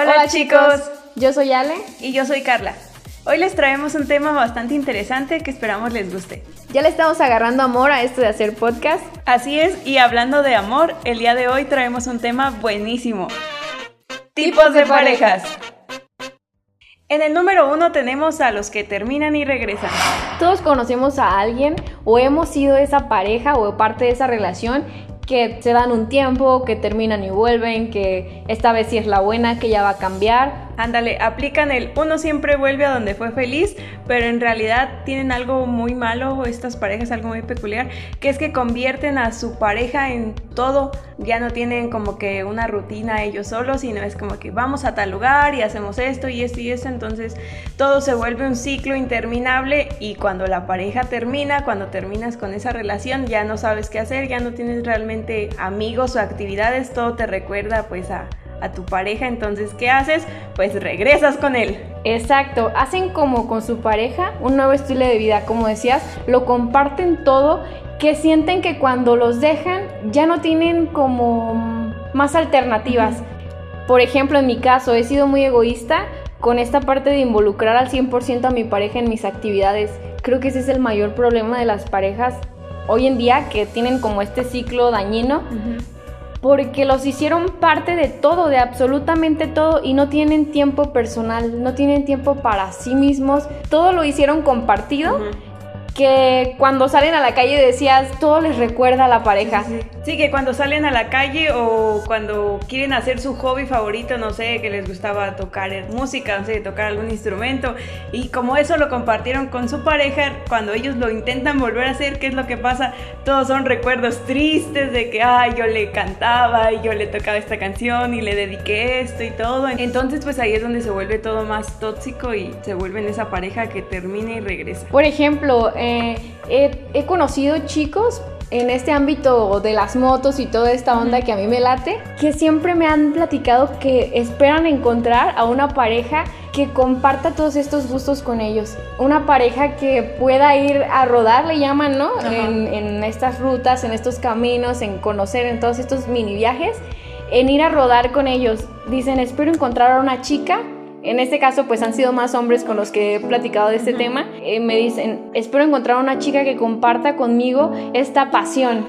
Hola, chicos. yo soy Ale. Y yo soy Carla. Hoy les traemos un tema bastante interesante que esperamos les guste. Ya le estamos agarrando amor a esto de hacer podcast. Así es, y hablando de amor, el día de hoy traemos un tema buenísimo. Tipos de parejas. En el número uno tenemos a los que terminan y regresan. Todos conocemos a alguien o hemos sido esa pareja o parte de esa relación que se dan un tiempo, que terminan y vuelven, que esta vez sí es la buena, que ya va a cambiar, Ándale, aplican el uno siempre vuelve a donde fue feliz, pero en realidad tienen algo muy malo, estas parejas algo muy peculiar, que es que convierten a su pareja en todo, ya no tienen como que una rutina ellos solos, sino es como que vamos a tal lugar y hacemos esto y esto y esto, entonces todo se vuelve un ciclo interminable y cuando la pareja termina, cuando terminas con esa relación, ya no sabes qué hacer, ya no tienes realmente amigos o actividades, todo te recuerda pues a a tu pareja, entonces ¿qué haces? Pues regresas con él. Exacto, hacen como con su pareja un nuevo estilo de vida, como decías, lo comparten todo, que sienten que cuando los dejan ya no tienen como más alternativas. Por ejemplo, en mi caso, he sido muy egoísta con esta parte de involucrar al 100% a mi pareja en mis actividades. Creo que ese es el mayor problema de las parejas hoy en día que tienen como este ciclo dañino porque los hicieron parte de todo, de absolutamente todo, y no tienen tiempo personal, no tienen tiempo para sí mismos, todo lo hicieron compartido que cuando salen a la calle decías, todo les recuerda a la pareja. Sí, que cuando salen a la calle o cuando quieren hacer su hobby favorito, no sé, que les gustaba tocar música, no sé, tocar algún instrumento, y como eso lo compartieron con su pareja, cuando ellos lo intentan volver a hacer, ¿qué es lo que pasa? Todos son recuerdos tristes de que, ay, yo le cantaba y yo le tocaba esta canción y le dediqué esto y todo. Entonces, pues ahí es donde se vuelve todo más tóxico y se vuelven esa pareja que termina y regresa. Por ejemplo, eh, he, conocido chicos en este ámbito de las motos y toda esta onda que a mí me late, que siempre me han platicado que esperan encontrar a una pareja que comparta todos estos gustos con ellos. Una pareja que pueda ir a rodar, le llaman, ¿no? En, en, estas rutas, en estos caminos, en conocer, en todos estos mini viajes, en ir a rodar con ellos. Dicen, espero encontrar a una chica en este caso, pues han sido más hombres con los que he platicado de este tema. Eh, me dicen, espero encontrar una chica que comparta conmigo esta pasión.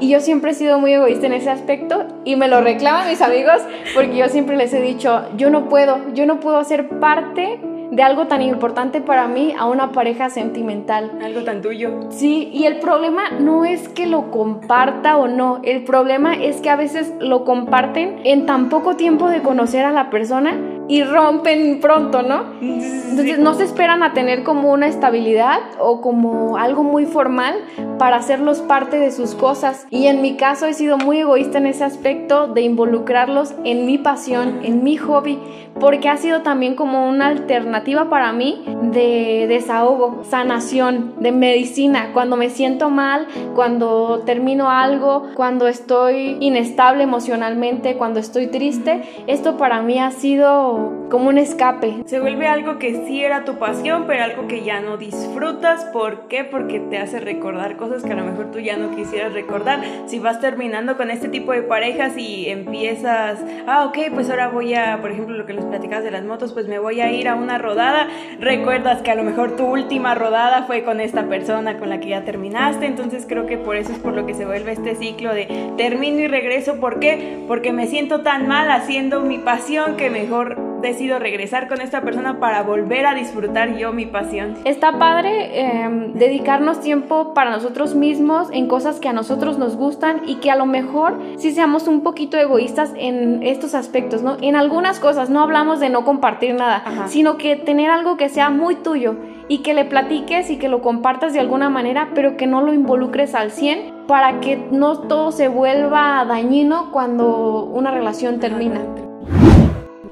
Y yo siempre he sido muy egoísta en ese aspecto y me lo reclaman mis amigos porque yo siempre les he dicho, yo no puedo, yo no puedo ser parte de algo tan importante para mí a una pareja sentimental. Algo tan tuyo. Sí, y el problema no es que lo comparta o no, el problema es que a veces lo comparten en tan poco tiempo de conocer a la persona y rompen pronto, ¿no? Entonces no se esperan a tener como una estabilidad o como algo muy formal para hacerlos parte de sus cosas. Y en mi caso he sido muy egoísta en ese aspecto de involucrarlos en mi pasión, en mi hobby, porque ha sido también como una alternativa para mí de desahogo, sanación, de medicina. Cuando me siento mal, cuando termino algo, cuando estoy inestable emocionalmente, cuando estoy triste, esto para mí ha sido como un escape. Se vuelve algo que sí era tu pasión, pero algo que ya no disfrutas. ¿Por qué? Porque te hace recordar cosas que a lo mejor tú ya no quisieras recordar. Si vas terminando con este tipo de parejas y empiezas, ah, ok, pues ahora voy a, por ejemplo, lo que les platicas de las motos, pues me voy a ir a una rodada, recuerdas que a lo mejor tu última rodada fue con esta persona con la que ya terminaste, entonces creo que por eso es por lo que se vuelve este ciclo de termino y regreso, ¿por qué? Porque me siento tan mal haciendo mi pasión que mejor decido regresar con esta persona para volver a disfrutar yo mi pasión. Está padre em, dedicarnos tiempo para nosotros mismos en cosas que a nosotros nos gustan y que a lo mejor si seamos un poquito egoístas en estos aspectos, ¿no? En algunas cosas no hablamos de no compartir nada, sino que tener algo que sea muy tuyo y que le platiques y que lo compartas de alguna manera, pero que no lo involucres al 100 para que no todo se vuelva dañino cuando una relación termina.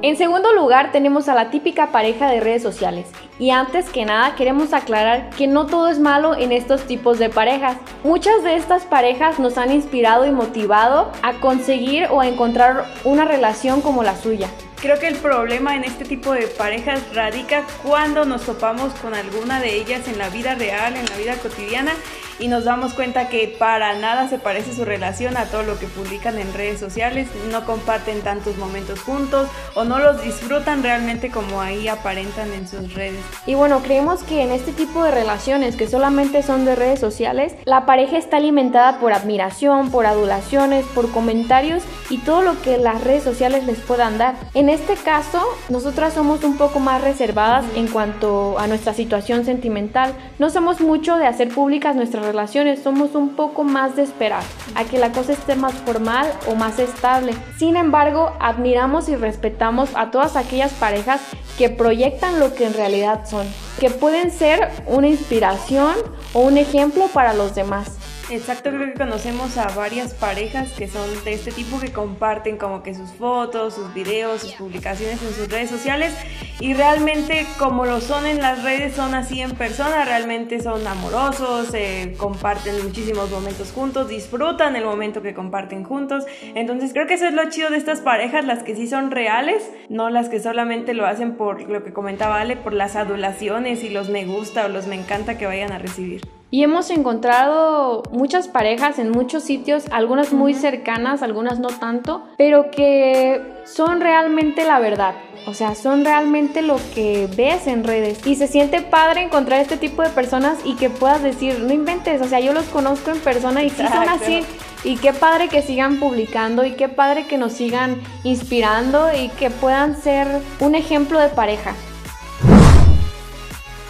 En segundo lugar tenemos a la típica pareja de redes sociales. Y antes que nada queremos aclarar que no todo es malo en estos tipos de parejas. Muchas de estas parejas nos han inspirado y motivado a conseguir o a encontrar una relación como la suya. Creo que el problema en este tipo de parejas radica cuando nos topamos con alguna de ellas en la vida real, en la vida cotidiana y nos damos cuenta que para nada se parece su relación a todo lo que publican en redes sociales, no comparten tantos momentos juntos o no los disfrutan realmente como ahí aparentan en sus redes. Y bueno, creemos que en este tipo de relaciones que solamente son de redes sociales, la pareja está alimentada por admiración, por adulaciones, por comentarios y todo lo que las redes sociales les puedan dar. En este caso, nosotras somos un poco más reservadas en cuanto a nuestra situación sentimental. No somos mucho de hacer públicas nuestras relaciones, somos un poco más de esperar a que la cosa esté más formal o más estable. Sin embargo, admiramos y respetamos a todas aquellas parejas que proyectan lo que en realidad son, que pueden ser una inspiración o un ejemplo para los demás. Exacto, creo que conocemos a varias parejas que son de este tipo que comparten como que sus fotos, sus videos, sus publicaciones en sus redes sociales y realmente como lo son en las redes son así en persona, realmente son amorosos, eh, comparten muchísimos momentos juntos, disfrutan el momento que comparten juntos, entonces creo que eso es lo chido de estas parejas, las que sí son reales, no las que solamente lo hacen por lo que comentaba Ale, por las adulaciones y los me gusta o los me encanta que vayan a recibir. Y hemos encontrado muchas parejas en muchos sitios, algunas muy cercanas, algunas no tanto, pero que son realmente la verdad. O sea, son realmente lo que ves en redes. Y se siente padre encontrar este tipo de personas y que puedas decir, no inventes, o sea, yo los conozco en persona y sí son así. Y qué padre que sigan publicando y qué padre que nos sigan inspirando y que puedan ser un ejemplo de pareja.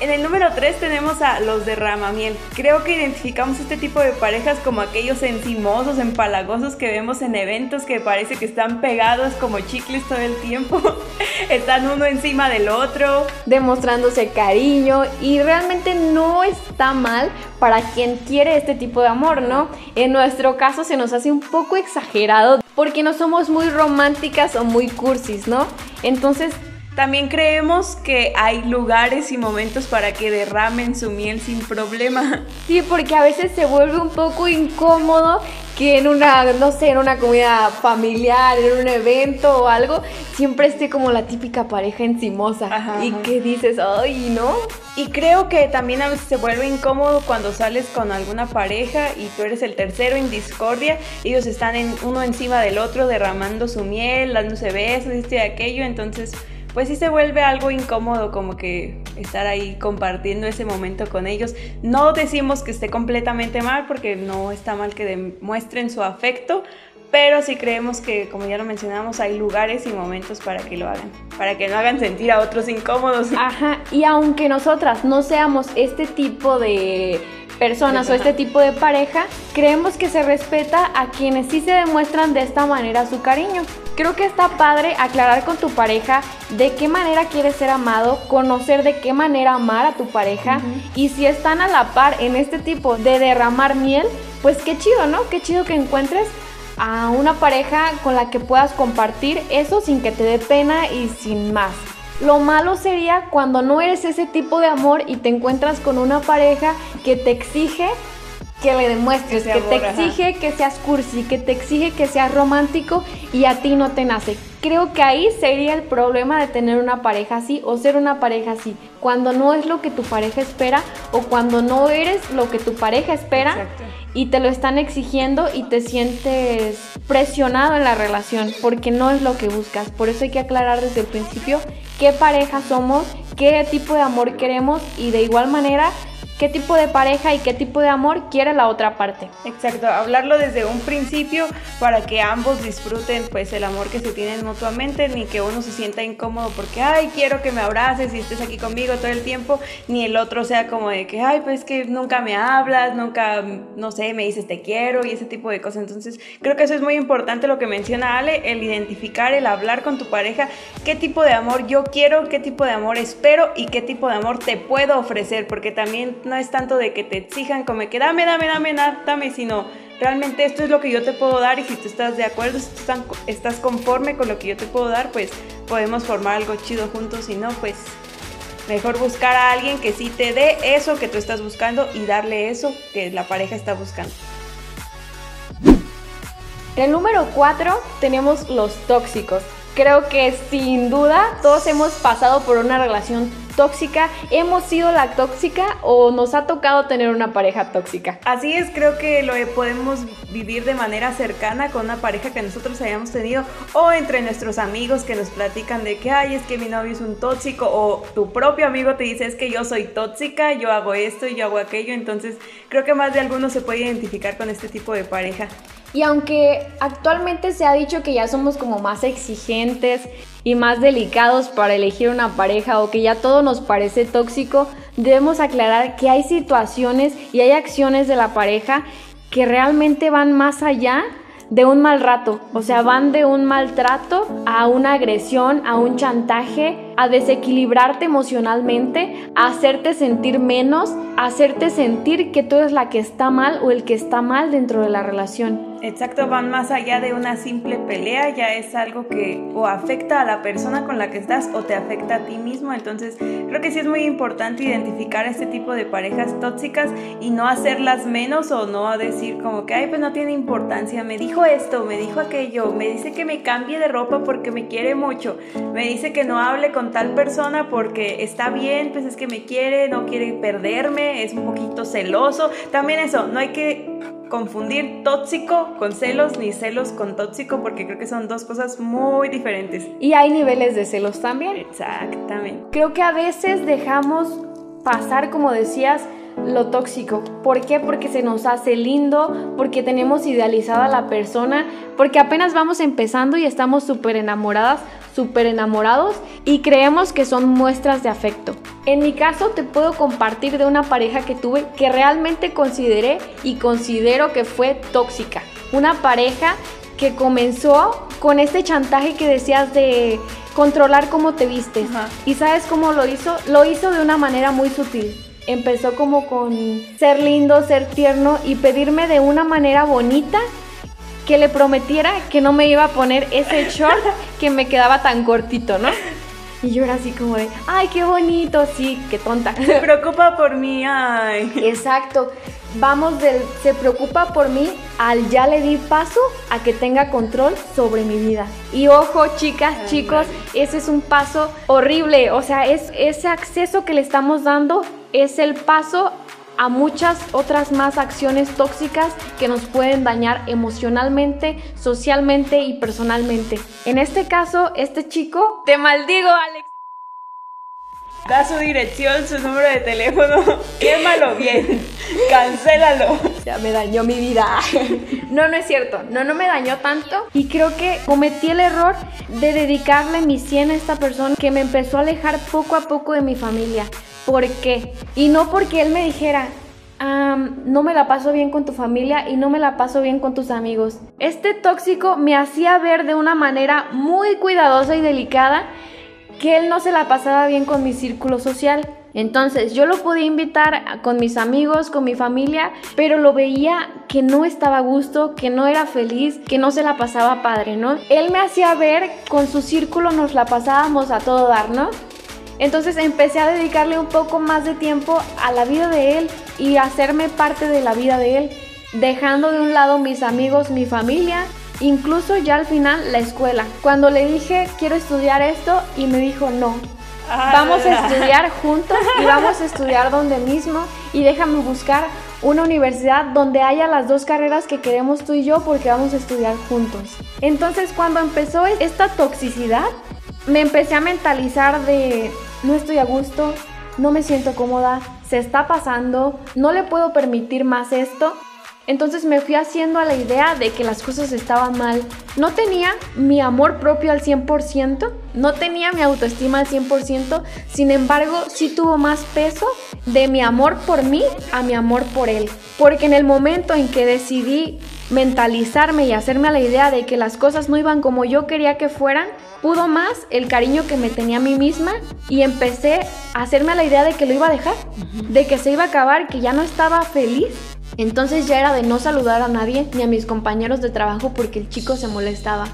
En el número 3 tenemos a los de Ramamiel. Creo que identificamos este tipo de parejas como aquellos encimosos, empalagosos que vemos en eventos que parece que están pegados como chicles todo el tiempo. están uno encima del otro. Demostrándose cariño y realmente no está mal para quien quiere este tipo de amor, ¿no? En nuestro caso se nos hace un poco exagerado porque no somos muy románticas o muy cursis, ¿no? Entonces también creemos que hay lugares y momentos para que derramen su miel sin problema. Sí, porque a veces se vuelve un poco incómodo que en una, no sé, en una comida familiar, en un evento o algo, siempre esté como la típica pareja encimosa. y que dices, ay, ¿no? Y creo que también a veces se vuelve incómodo cuando sales con alguna pareja y tú eres el tercero en discordia. Ellos están en, uno encima del otro derramando su miel, dándose besos, esto y aquello. Entonces pues sí se vuelve algo incómodo como que estar ahí compartiendo ese momento con ellos. No decimos que esté completamente mal porque no está mal que demuestren su afecto, pero sí creemos que, como ya lo mencionamos, hay lugares y momentos para que lo hagan, para que no hagan sentir a otros incómodos. Ajá, y aunque nosotras no seamos este tipo de personas o este tipo de pareja, creemos que se respeta a quienes sí se demuestran de esta manera su cariño. Creo que está padre aclarar con tu pareja de qué manera quieres ser amado, conocer de qué manera amar a tu pareja y si están a la par en este tipo de derramar miel, pues qué chido, ¿no? Qué chido que encuentres a una pareja con la que puedas compartir eso sin que te dé pena y sin más. Lo malo sería cuando no eres ese tipo de amor y te encuentras con una pareja que te exige que le demuestres, que, te exige que seas cursi, que te exige que seas romántico y a ti no te nace. Creo que ahí sería el problema de tener una pareja así o ser una pareja así. Cuando no es lo que tu pareja espera o cuando no eres lo que tu pareja espera y te lo están exigiendo y te sientes presionado en la relación porque no es lo que buscas. Por eso hay que aclarar desde el principio qué pareja somos, qué tipo de amor queremos y de igual manera qué tipo de pareja y qué tipo de amor quiere la otra parte. Exacto, hablarlo desde un principio para que ambos disfruten pues el amor que se tienen mutuamente, ni que uno se sienta incómodo porque, ay, quiero que me abraces y estés aquí conmigo todo el tiempo, ni el otro sea como de que, ay, pues que nunca me hablas, nunca, no sé, me dices te quiero y ese tipo de cosas. Entonces, creo que eso es muy importante lo que menciona Ale, el identificar, el hablar con tu pareja, qué tipo de amor yo quiero, qué tipo de amor espero y qué tipo de amor te puedo ofrecer, porque también no es tanto de que te exijan como que dame, dame, dame, dame, sino realmente esto es lo que yo te puedo dar y si tú estás de acuerdo, si tú estás conforme con lo que yo te puedo dar, pues podemos formar algo chido juntos, si no, pues mejor buscar a alguien que sí te dé eso que tú estás buscando y darle eso que la pareja está buscando. El número 4 tenemos los tóxicos. Creo que sin duda todos hemos pasado por una relación tóxica, hemos sido la tóxica o nos ha tocado tener una pareja tóxica. Así es, creo que lo podemos vivir de manera cercana con una pareja que nosotros hayamos tenido o entre nuestros amigos que nos platican de que, ay, es que mi novio es un tóxico o tu propio amigo te dice es que yo soy tóxica, yo hago esto y yo hago aquello, entonces creo que más de alguno se puede identificar con este tipo de pareja. Y aunque actualmente se ha dicho que ya somos como más exigentes y más delicados para elegir una pareja o que ya todo nos parece tóxico, debemos aclarar que hay situaciones y hay acciones de la pareja que realmente van más allá de un mal rato, o sea, van de un maltrato a una agresión, a un chantaje, a desequilibrarte emocionalmente, a hacerte sentir menos, a hacerte sentir que tú eres la que está mal o el que está mal dentro de la relación. Exacto, van más allá de una simple pelea, ya es algo que o afecta a la persona con la que estás o te afecta a ti mismo, entonces creo que sí es muy importante identificar este tipo de parejas tóxicas y no hacerlas menos o no decir como que, ay, pues no tiene importancia, me dijo esto, me dijo aquello, me dice que me cambie de ropa porque me quiere mucho, me dice que no hable con tal persona porque está bien, pues es que me quiere, no quiere perderme, es un poquito celoso. También eso, no hay que confundir tóxico con celos ni celos con tóxico porque creo que son dos cosas muy diferentes. Y hay niveles de celos también. Exactamente. Creo que a veces dejamos pasar, como decías, lo tóxico. ¿Por qué? Porque se nos hace lindo, porque tenemos idealizada a la persona, porque apenas vamos empezando y estamos súper enamoradas, súper enamorados y creemos que son muestras de afecto. En mi caso te puedo compartir de una pareja que tuve que realmente consideré y considero que fue tóxica. Una pareja que comenzó con este chantaje que decías de controlar cómo te vistes. ¿Y sabes cómo lo hizo? Lo hizo de una manera muy sutil empezó como con ser lindo, ser tierno y pedirme de una manera bonita que le prometiera que no me iba a poner ese short que me quedaba tan cortito, ¿no? Y yo era así como de, ay, qué bonito, sí, qué tonta. Se preocupa por mí, ay. Exacto. Vamos del se preocupa por mí al ya le di paso a que tenga control sobre mi vida. Y ojo, chicas, chicos, ese es un paso horrible. O sea, es ese acceso que le estamos dando es el paso a muchas otras más acciones tóxicas que nos pueden dañar emocionalmente, socialmente y personalmente. En este caso, este chico, te maldigo, Alex. Da su dirección, su número de teléfono, quémalo bien, cancélalo. Ya me dañó mi vida. No, no es cierto, no, no me dañó tanto y creo que cometí el error de dedicarle mi 100 a esta persona que me empezó a alejar poco a poco de mi familia. ¿Por qué? Y no porque él me dijera, no me la paso bien con tu familia y no me la paso bien con tus amigos. Este tóxico me hacía ver de una manera muy cuidadosa y delicada que él no se la pasaba bien con mi círculo social. Entonces yo lo podía invitar con mis amigos, con mi familia, pero lo veía que no estaba a gusto, que no era feliz, que no se la pasaba padre, ¿no? Él me hacía ver con su círculo nos la pasábamos a todo dar, ¿no? Entonces empecé a dedicarle un poco más de tiempo a la vida de él y a hacerme parte de la vida de él, dejando de un lado mis amigos, mi familia, incluso ya al final la escuela. Cuando le dije quiero estudiar esto y me dijo no. Vamos a estudiar juntos y vamos a estudiar donde mismo y déjame buscar una universidad donde haya las dos carreras que queremos tú y yo porque vamos a estudiar juntos. Entonces cuando empezó esta toxicidad, me empecé a mentalizar de no estoy a gusto, no me siento cómoda, se está pasando, no le puedo permitir más esto. Entonces me fui haciendo a la idea de que las cosas estaban mal. No tenía mi amor propio al 100%, no tenía mi autoestima al 100%, sin embargo sí tuvo más peso de mi amor por mí a mi amor por él. Porque en el momento en que decidí mentalizarme y hacerme a la idea de que las cosas no iban como yo quería que fueran, pudo más el cariño que me tenía a mí misma y empecé a hacerme a la idea de que lo iba a dejar, de que se iba a acabar, que ya no estaba feliz. Entonces ya era de no saludar a nadie ni a mis compañeros de trabajo porque el chico se molestaba.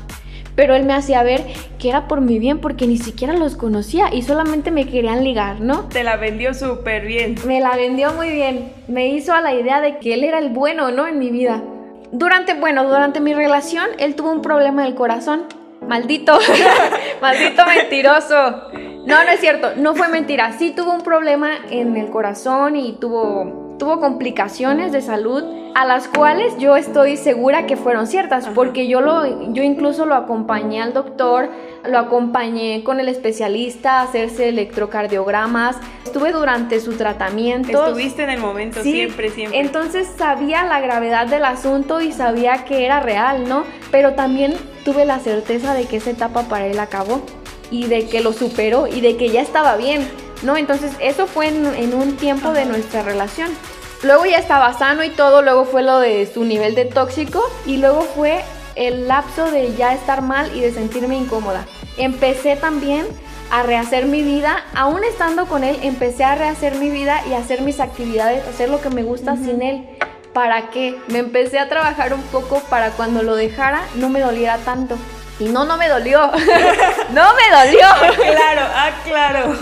Pero él me hacía ver que era por mi bien porque ni siquiera los conocía y solamente me querían ligar, ¿no? Te la vendió súper bien. Me la vendió muy bien. Me hizo a la idea de que él era el bueno, ¿no? En mi vida. Durante, bueno, durante mi relación, él tuvo un problema del corazón Maldito, maldito mentiroso. No, no es cierto, no fue mentira. Sí tuvo un problema en el corazón y tuvo, tuvo complicaciones de salud a las cuales yo estoy segura que fueron ciertas, porque yo, lo, yo incluso lo acompañé al doctor, lo acompañé con el especialista a hacerse electrocardiogramas, estuve durante su tratamiento. Estuviste en el momento, siempre, siempre. Entonces sabía la gravedad del asunto y sabía que era real, ¿no? Pero también tuve la certeza de que esa etapa para él acabó y de que lo superó y de que ya estaba bien, ¿no? Entonces eso fue en, un tiempo de nuestra relación. Luego ya estaba sano y todo, luego fue lo de su nivel de tóxico y luego fue el lapso de ya estar mal y de sentirme incómoda. Empecé también a rehacer mi vida, aún estando con él, empecé a rehacer mi vida y hacer mis actividades, hacer lo que me gusta sin él. ¿Para qué? Me empecé a trabajar un poco para cuando lo dejara no me doliera tanto. Y no, no me dolió. no me dolió. claro, ah, claro.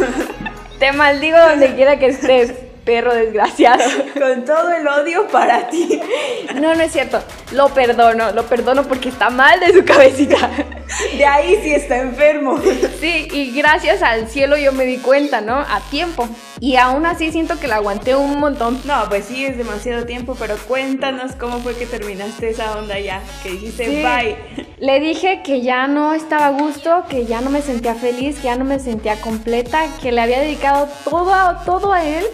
Te maldigo donde quiera que estés perro desgraciado. Con todo el odio para ti. No, no es cierto. Lo perdono, lo perdono porque está mal de su cabecita. De ahí sí está enfermo. Sí, y gracias al cielo yo me di cuenta, ¿no? A tiempo. Y aún así siento que la aguanté un montón. No, pues sí, es demasiado tiempo, pero cuéntanos cómo fue que terminaste esa onda ya, que dijiste bye. Le dije que ya no estaba a gusto, que ya no me sentía feliz, que ya no me sentía completa, que le había dedicado todo, todo a él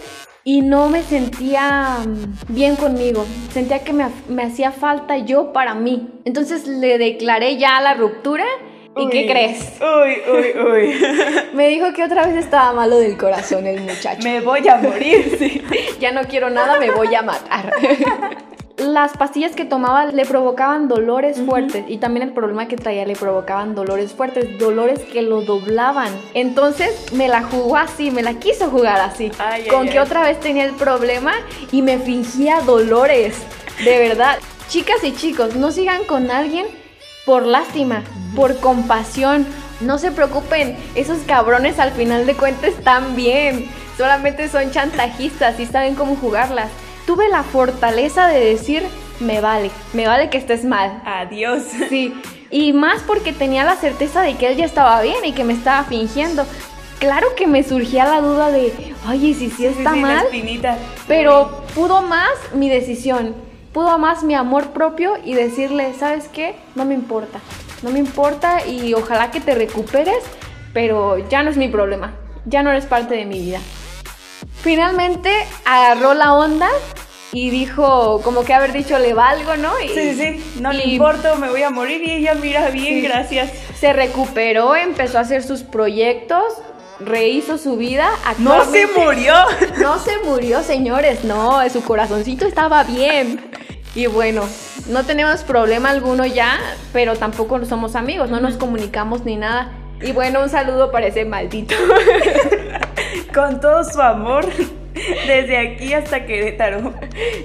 y no me sentía mm, bien conmigo. Sentía que me, hacía falta yo para mí. Entonces le declaré ya la ruptura. ¿Y qué crees? Uy, uy, uy. me dijo que otra vez estaba malo del corazón el muchacho. Me voy a morir, sí. ya no quiero nada, me voy a matar las pastillas que tomaba le provocaban dolores fuertes y también el problema que traía le provocaban dolores fuertes, dolores que lo doblaban. Entonces me la jugó así, me la quiso jugar así, con que otra vez tenía el problema y me fingía dolores, de verdad. Chicas y chicos, no sigan con alguien por lástima, por compasión. No se preocupen, esos cabrones al final de cuentas están bien. Solamente son chantajistas y saben cómo jugarlas tuve la fortaleza de decir, me vale, me vale que estés mal. Adiós. Sí, y más porque tenía la certeza de que él ya estaba bien y que me estaba fingiendo. Claro que me surgía la duda de, oye, si sí está sí, mal. Pero pudo más mi decisión, pudo más mi amor propio y decirle, ¿sabes qué? No me importa, no me importa y ojalá que te recuperes, pero ya no es mi problema, ya no eres parte de mi vida. Finalmente agarró la onda y dijo, como que haber dicho, le valgo, ¿no? Y, sí, sí, no le importa, me voy a morir y ella mira bien, gracias. Se recuperó, empezó a hacer sus proyectos, rehizo su vida. No se murió. No se murió, señores, no, su corazoncito estaba bien. Y bueno, no tenemos problema alguno ya, pero tampoco somos amigos, no nos comunicamos ni nada. Y bueno, un saludo para ese maldito. Con todo su amor. Desde aquí hasta Querétaro.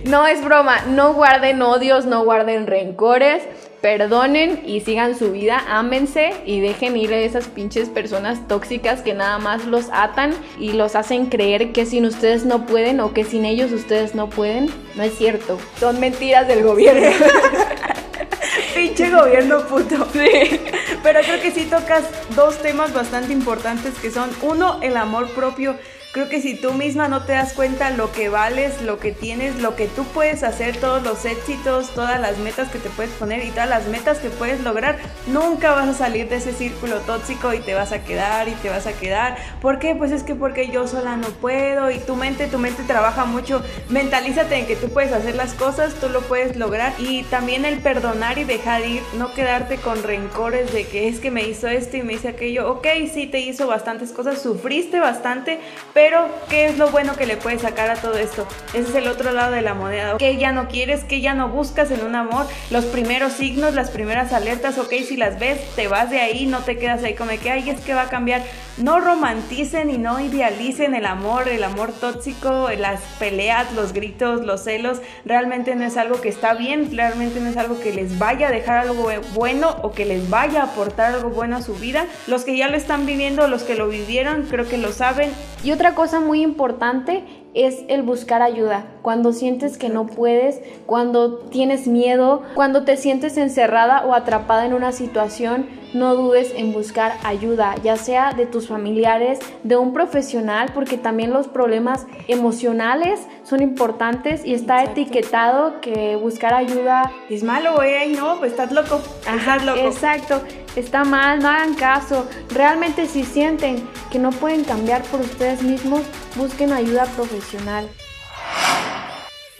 No es broma, no guarden odios, no guarden rencores, perdonen y sigan su vida, ámense y dejen ir a esas pinches personas tóxicas que nada más los atan y los hacen creer que sin ustedes no pueden o que sin ellos ustedes no pueden. No es cierto, son mentiras del gobierno. Pinche gobierno puto. Sí. Pero creo que sí tocas dos temas bastante importantes que son, uno, el amor propio Creo que si tú misma no te das cuenta lo que vales, lo que tienes, lo que tú puedes hacer, todos los éxitos, todas las metas que te puedes poner y todas las metas que puedes lograr, nunca vas a salir de ese círculo tóxico y te vas a quedar y te vas a quedar. ¿Por qué? Pues es que porque yo sola no puedo y tu mente, tu mente trabaja mucho. Mentalízate en que tú puedes hacer las cosas, tú lo puedes lograr y también el perdonar y dejar ir, no quedarte con rencores de que es que me hizo esto y me hizo aquello. Ok, sí te hizo bastantes cosas, sufriste bastante, pero, ¿qué es lo bueno que le puedes sacar a todo esto? Ese es el otro lado de la moneda. ¿Qué ya no quieres? ¿Qué ya no buscas en un amor? Los primeros signos, las primeras alertas, ok, si las ves, te vas de ahí, no te quedas ahí como que, ay, es que va a cambiar. No romanticen y no idealicen el amor, el amor tóxico, las peleas, los gritos, los celos. Realmente no es algo que está bien, realmente no es algo que les vaya a dejar algo bueno o que les vaya a aportar algo bueno a su vida. Los que ya lo están viviendo, los que lo vivieron, creo que lo saben. Y otra cosa muy importante es el buscar ayuda. Cuando sientes que no puedes, cuando tienes miedo, cuando te sientes encerrada o atrapada en una situación, no dudes en buscar ayuda, ya sea de tus familiares, de un profesional, porque también los problemas emocionales son importantes y está etiquetado que buscar ayuda es malo, eh, no, pues estás loco. Ajá, loco. Exacto, está mal, no hagan caso. Realmente si sienten que no pueden cambiar por ustedes mismos, busquen ayuda profesional.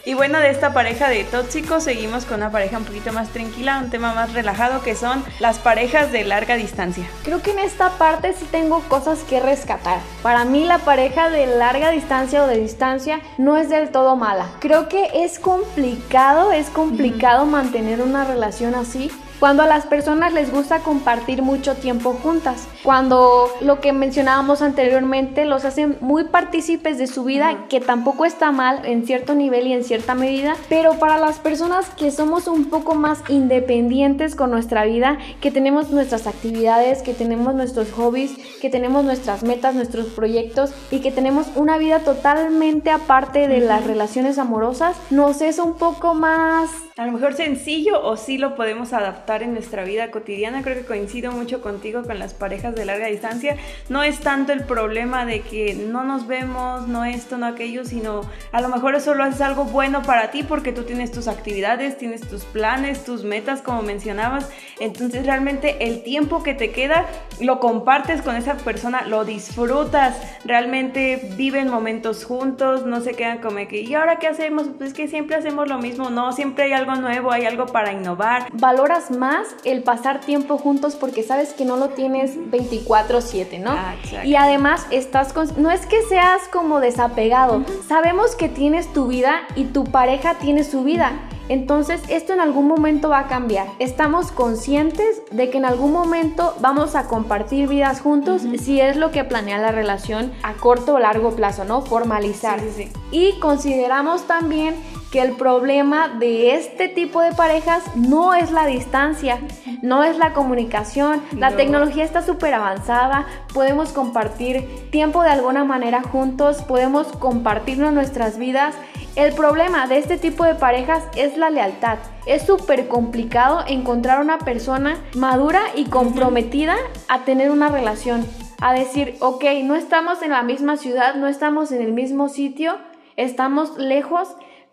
Y bueno, de esta pareja de tóxicos seguimos con una pareja un poquito más tranquila, un tema más relajado que son las parejas de larga distancia. Creo que en esta parte sí tengo cosas que rescatar. Para mí la pareja de larga distancia o de distancia no es del todo mala. Creo que es complicado, es complicado mantener una relación así cuando a las personas les gusta compartir mucho tiempo juntas, cuando lo que mencionábamos anteriormente los hacen muy partícipes de su vida, que tampoco está mal en cierto nivel y en cierta medida, pero para las personas que somos un poco más independientes con nuestra vida, que tenemos nuestras actividades, que tenemos nuestros hobbies, que tenemos nuestras metas, nuestros proyectos y que tenemos una vida totalmente aparte de las relaciones amorosas, nos es un poco más a lo mejor sencillo o sí lo podemos adaptar en nuestra vida cotidiana. Creo que coincido mucho contigo con las parejas de larga distancia. No es tanto el problema de que no nos vemos, no esto, no aquello, sino a lo mejor eso lo haces algo bueno para ti porque tú tienes tus actividades, tienes tus planes, tus metas, como mencionabas. Entonces realmente el tiempo que te queda lo compartes con esa persona, lo disfrutas, realmente viven momentos juntos, no se quedan como que, ¿y ahora qué hacemos? Pues que siempre hacemos lo mismo, no, siempre hay algo nuevo, hay algo para innovar. Valoras más el pasar tiempo juntos porque sabes que no lo tienes 24/7, ¿no? Ah, y además estás con... no es que seas como desapegado, sabemos que tienes tu vida y tu pareja tiene su vida. Entonces esto en algún momento va a cambiar. Estamos conscientes de que en algún momento vamos a compartir vidas juntos si es lo que planea la relación a corto o largo plazo, ¿no? Formalizar. Y consideramos también que el problema de este tipo de parejas no es la distancia, no es la comunicación, la tecnología está súper avanzada, podemos compartir tiempo de alguna manera juntos, podemos compartirnos nuestras vidas. El problema de este tipo de parejas es la lealtad. Es súper complicado encontrar una persona madura y comprometida a tener una relación. A decir, ok, no estamos en la misma ciudad, no estamos en el mismo sitio, estamos lejos,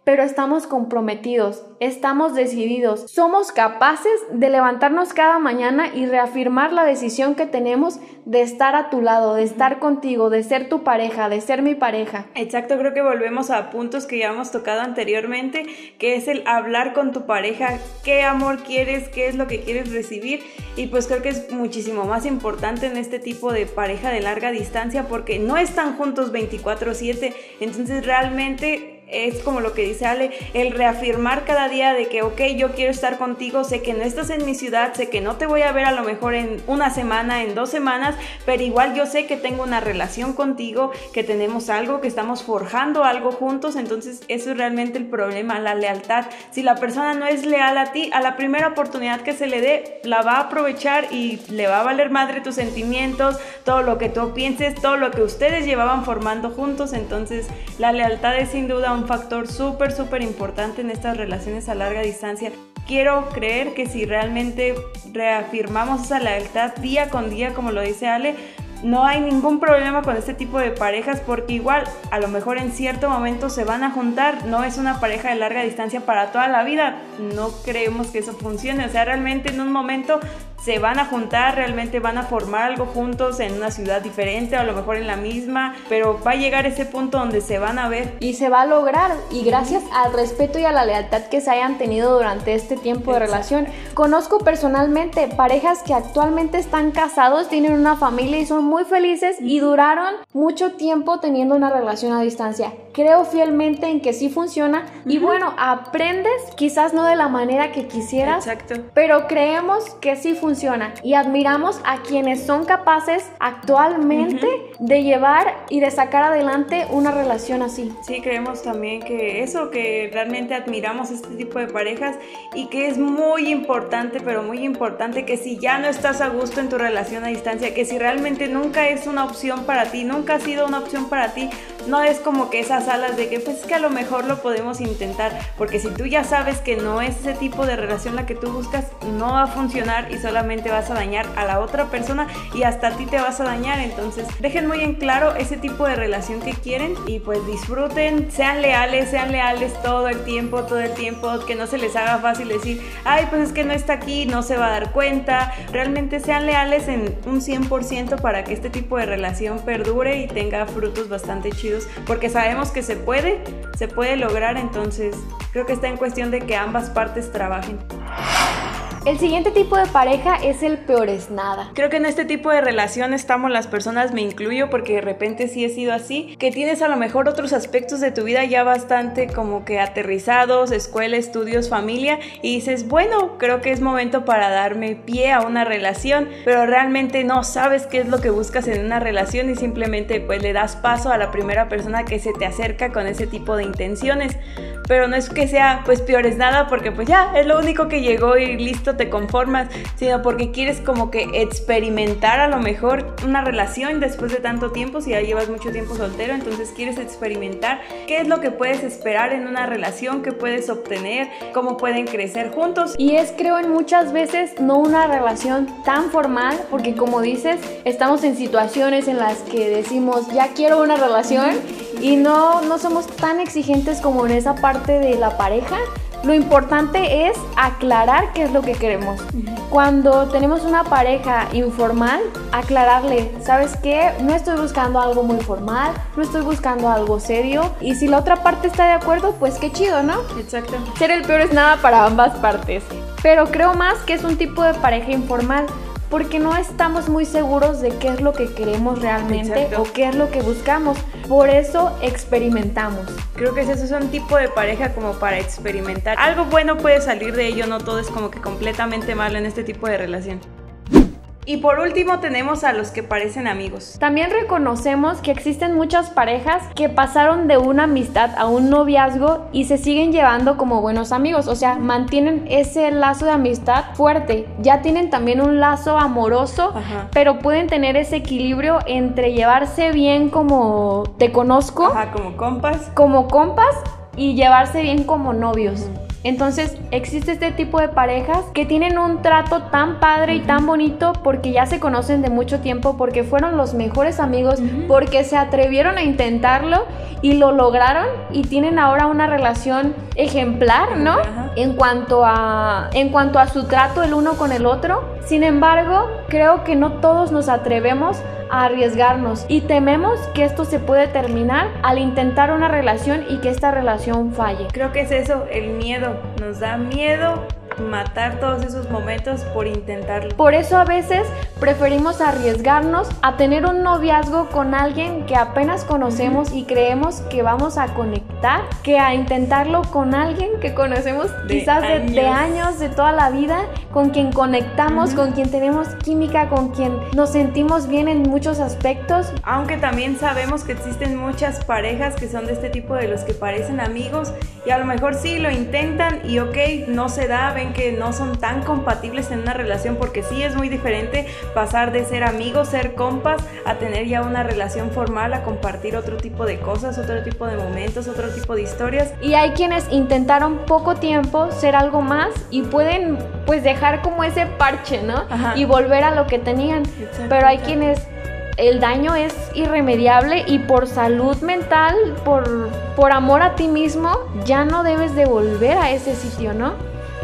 pero estamos comprometidos, estamos decididos, somos capaces de levantarnos cada mañana y reafirmar la decisión que tenemos de estar a tu lado, de estar contigo, de ser tu pareja, de ser mi pareja. Exacto, creo que volvemos a puntos que ya hemos tocado anteriormente, que es el hablar con tu pareja, qué amor quieres, qué es lo que quieres recibir y pues creo que es muchísimo más importante en este tipo de pareja de larga distancia porque no están juntos 24/7, entonces realmente es como lo que dice Ale, el reafirmar cada día de que, ok, yo quiero estar contigo, sé que no estás en mi ciudad, sé que no te voy a ver a lo mejor en una semana, en dos semanas, pero igual yo sé que tengo una relación contigo, que tenemos algo, que estamos forjando algo juntos, entonces eso es realmente el problema, la lealtad. Si la persona no es leal a ti, a la primera oportunidad que se le dé, la va a aprovechar y le va a valer madre tus sentimientos, todo lo que tú pienses, todo lo que ustedes llevaban formando juntos, entonces la lealtad es sin duda un factor súper, súper importante en estas relaciones a larga distancia. Quiero creer que si realmente reafirmamos esa lealtad día con día, como lo dice Ale, no hay ningún problema con este tipo de parejas porque igual a lo mejor en cierto momento se van a juntar, no es una pareja de larga distancia para toda la vida, no creemos que eso funcione, o sea, realmente en un momento se van a juntar, realmente van a formar algo juntos en una ciudad diferente o a lo mejor en la misma, pero va a llegar ese punto donde se van a ver. Y se va a lograr y gracias al respeto y a la lealtad que se hayan tenido durante este tiempo de relación. Conozco personalmente parejas que actualmente están casados, tienen una familia y son muy felices y duraron mucho tiempo teniendo una relación a distancia. Creo fielmente en que sí funciona y bueno, aprendes quizás no de la manera que quisieras, Exacto. pero creemos que sí funciona funciona y admiramos a quienes son capaces actualmente de llevar y de sacar adelante una relación así. Sí, creemos también que eso, que realmente admiramos este tipo de parejas y que es muy importante, pero muy importante que si ya no estás a gusto en tu relación a distancia, que si realmente nunca es una opción para ti, nunca ha sido una opción para ti, no es como que esas alas de que pues es que a lo mejor lo podemos intentar, porque si tú ya sabes que no es ese tipo de relación la que tú buscas, no va a funcionar y solamente vas a dañar a la otra persona y hasta a ti te vas a dañar. Entonces, dejen muy en claro ese tipo de relación que quieren y pues disfruten, sean leales, sean leales todo el tiempo, todo el tiempo, que no se les haga fácil decir, ay, pues es que no está aquí, no se va a dar cuenta. Realmente sean leales en un 100% para que este tipo de relación perdure y tenga frutos bastante chidos, porque sabemos que se puede, se puede lograr, entonces creo que está en cuestión de que ambas partes trabajen. El siguiente tipo de pareja es el peor es nada. Creo que en este tipo de relación estamos las personas, me incluyo porque de repente sí he sido así, que tienes a lo mejor otros aspectos de tu vida ya bastante como que aterrizados, escuela, estudios, familia, y dices, bueno, creo que es momento para darme pie a una relación, pero realmente no sabes qué es lo que buscas en una relación y simplemente pues le das paso a la primera persona que se te acerca con ese tipo de intenciones. Pero no es que sea pues peor es nada porque pues ya es lo único que llegó y listo te conformas, sino porque quieres como que experimentar a lo mejor una relación después de tanto tiempo, si ya llevas mucho tiempo soltero, entonces quieres experimentar qué es lo que puedes esperar en una relación, qué puedes obtener, cómo pueden crecer juntos. Y es creo en muchas veces no una relación tan formal, porque como dices, estamos en situaciones en las que decimos, ya quiero una relación y no, no somos tan exigentes como en esa parte de la pareja lo importante es aclarar qué es lo que queremos. Cuando tenemos una pareja informal, aclararle, ¿sabes qué? No estoy buscando algo muy formal, no estoy buscando algo serio. Y si la otra parte está de acuerdo, pues qué chido, ¿no? Exacto. Ser el peor es nada para ambas partes. Pero creo más que es un tipo de pareja informal porque no estamos muy seguros de qué es lo que queremos realmente o qué es lo que buscamos. Por eso experimentamos. Creo que ese es un tipo de pareja como para experimentar. Algo bueno puede salir de ello, no todo es como que completamente malo en este tipo de relación. Y por último tenemos a los que parecen amigos. También reconocemos que existen muchas parejas que pasaron de una amistad a un noviazgo y se siguen llevando como buenos amigos, o sea, mantienen ese lazo de amistad fuerte. Ya tienen también un lazo amoroso, pero pueden tener ese equilibrio entre llevarse bien como te conozco, Ajá, como compas, como compas y llevarse bien como novios. Entonces existe este tipo de parejas que tienen un trato tan padre y tan bonito porque ya se conocen de mucho tiempo, porque fueron los mejores amigos, porque se atrevieron a intentarlo y lo lograron y tienen ahora una relación ejemplar, ¿no? En cuanto a en cuanto a su trato el uno con el otro. Sin embargo, creo que no todos nos atrevemos a arriesgarnos y tememos que esto se puede terminar al intentar una relación y que esta relación falle. Creo que es eso, el miedo. Nos da miedo matar todos esos momentos por intentarlo. Por eso a veces preferimos arriesgarnos a tener un noviazgo con alguien que apenas conocemos y creemos que vamos a conectar, que a intentarlo con alguien que conocemos quizás De, años, de toda la vida, con quien conectamos, con quien tenemos química, con quien nos sentimos bien en muchos aspectos. Aunque también sabemos que existen muchas parejas que son de este tipo de los que parecen amigos y a lo mejor sí lo intentan y ok, no se da, ven que no son tan compatibles en una relación porque sí es muy diferente pasar de ser amigos, ser compas, a tener ya una relación formal, a compartir otro tipo de cosas, otro tipo de momentos, otro tipo de historias. Y hay quienes intentaron poco tiempo ser algo más y pueden pues dejar como ese parche, ¿no? Y volver a lo que tenían. Pero hay quienes el daño es irremediable y por salud mental, por, por amor a ti mismo, ya no debes de volver a ese sitio, ¿no?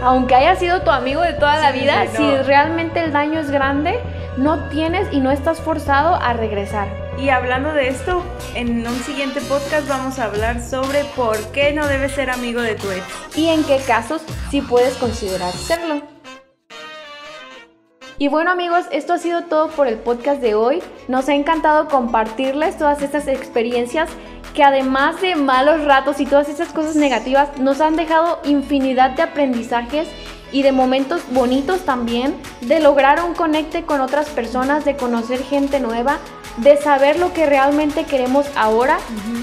Aunque haya sido tu amigo de toda la vida, si realmente el daño es grande, no tienes y no estás forzado a regresar. Y hablando de esto, en un siguiente podcast vamos a hablar sobre por qué no debes ser amigo de tu ex. Y en qué casos sí puedes considerar serlo. Y bueno amigos, esto ha sido todo por el podcast de hoy. Nos ha encantado compartirles todas estas experiencias que además de malos ratos y todas esas cosas negativas, nos han dejado infinidad de aprendizajes y de momentos bonitos también, de lograr un conecte con otras personas, de conocer gente nueva, de saber lo que realmente queremos ahora,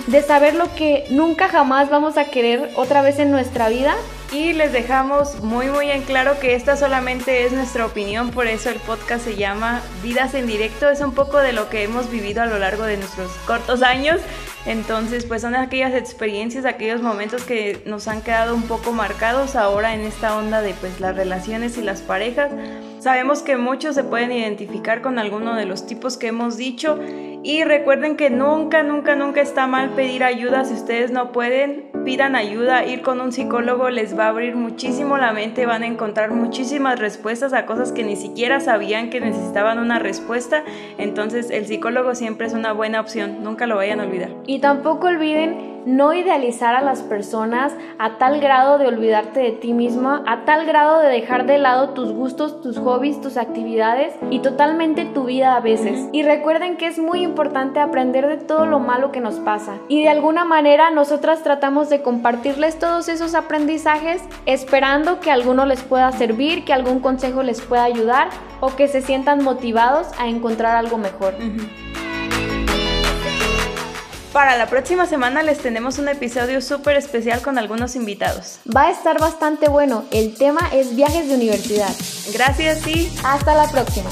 de saber lo que nunca jamás vamos a querer otra vez en nuestra vida y les dejamos muy muy en claro que esta solamente es nuestra opinión, por eso el podcast se llama Vidas en directo, es un poco de lo que hemos vivido a lo largo de nuestros cortos años, entonces pues son aquellas experiencias, aquellos momentos que nos han quedado un poco marcados ahora en esta onda de pues las relaciones y las parejas. Sabemos que muchos se pueden identificar con alguno de los tipos que hemos dicho y recuerden que nunca, nunca, nunca está mal pedir ayuda. Si ustedes no pueden, pidan ayuda. Ir con un psicólogo les va a abrir muchísimo la mente. Van a encontrar muchísimas respuestas a cosas que ni siquiera sabían que necesitaban una respuesta. Entonces el psicólogo siempre es una buena opción. Nunca lo vayan a olvidar. Y tampoco olviden no idealizar a las personas a tal grado de olvidarte de ti misma, a tal grado de dejar de lado tus gustos, tus hobbies, tus actividades y totalmente tu vida a veces. Y recuerden que es muy importante aprender de todo lo malo que nos pasa. Y de alguna manera nosotras tratamos de compartirles todos esos aprendizajes esperando que alguno les pueda servir, que algún consejo les pueda ayudar o que se sientan motivados a encontrar algo mejor. Para la próxima semana les tenemos un episodio súper especial con algunos invitados. Va a estar bastante bueno. El tema es viajes de universidad. Gracias y hasta la próxima.